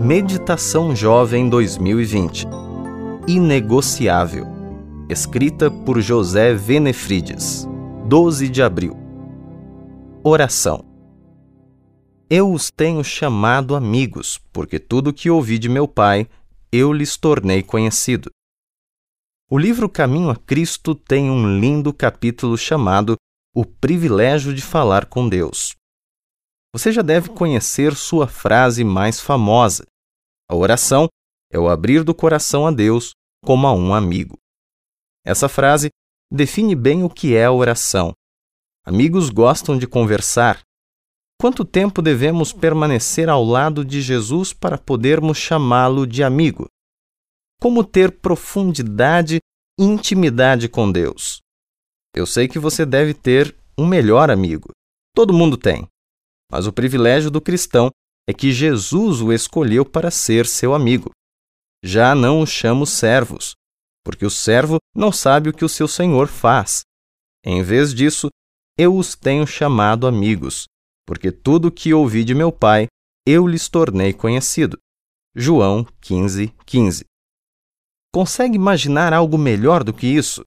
Meditação Jovem 2020 Inegociável. Escrita por José Venefrides. 12 de abril. Oração. Eu os tenho chamado amigos, porque tudo que ouvi de meu Pai, eu lhes tornei conhecido. O livro Caminho a Cristo tem um lindo capítulo chamado O Privilégio de Falar com Deus. Você já deve conhecer sua frase mais famosa. A oração é o abrir do coração a Deus como a um amigo. Essa frase define bem o que é a oração. Amigos gostam de conversar. Quanto tempo devemos permanecer ao lado de Jesus para podermos chamá-lo de amigo? Como ter profundidade e intimidade com Deus? Eu sei que você deve ter um melhor amigo. Todo mundo tem. Mas o privilégio do cristão é que Jesus o escolheu para ser seu amigo. Já não os chamo servos, porque o servo não sabe o que o seu senhor faz. Em vez disso, eu os tenho chamado amigos, porque tudo o que ouvi de meu Pai, eu lhes tornei conhecido. João 15, 15. Consegue imaginar algo melhor do que isso?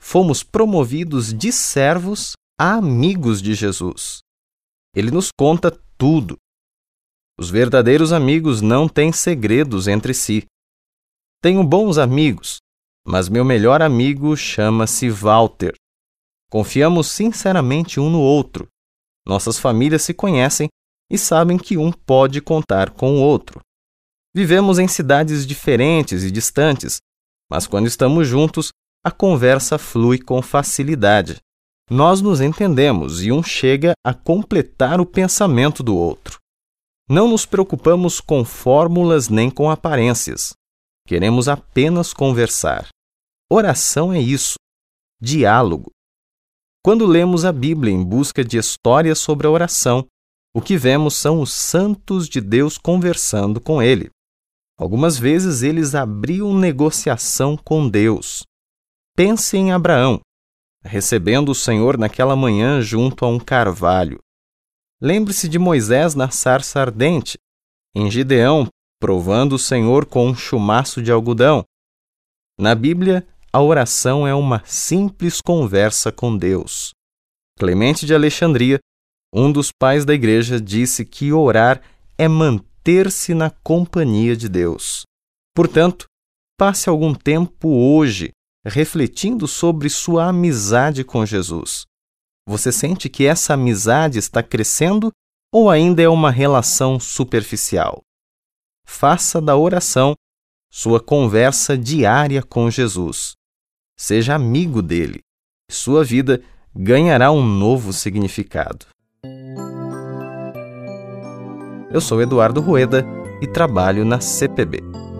Fomos promovidos de servos a amigos de Jesus. Ele nos conta tudo. Os verdadeiros amigos não têm segredos entre si. Tenho bons amigos, mas meu melhor amigo chama-se Walter. Confiamos sinceramente um no outro. Nossas famílias se conhecem e sabem que um pode contar com o outro. Vivemos em cidades diferentes e distantes, mas quando estamos juntos, a conversa flui com facilidade nós nos entendemos e um chega a completar o pensamento do outro. Não nos preocupamos com fórmulas nem com aparências. Queremos apenas conversar. Oração é isso, diálogo. Quando lemos a Bíblia em busca de histórias sobre a oração, o que vemos são os santos de Deus conversando com ele. Algumas vezes eles abriam negociação com Deus. Pense em Abraão, recebendo o Senhor naquela manhã junto a um carvalho. Lembre-se de Moisés na sarça ardente, em Gideão, provando o Senhor com um chumaço de algodão. Na Bíblia, a oração é uma simples conversa com Deus. Clemente de Alexandria, um dos pais da igreja, disse que orar é manter-se na companhia de Deus. Portanto, passe algum tempo hoje refletindo sobre sua amizade com Jesus. Você sente que essa amizade está crescendo ou ainda é uma relação superficial? Faça da oração sua conversa diária com Jesus. Seja amigo dele. Sua vida ganhará um novo significado. Eu sou Eduardo Rueda e trabalho na CPB.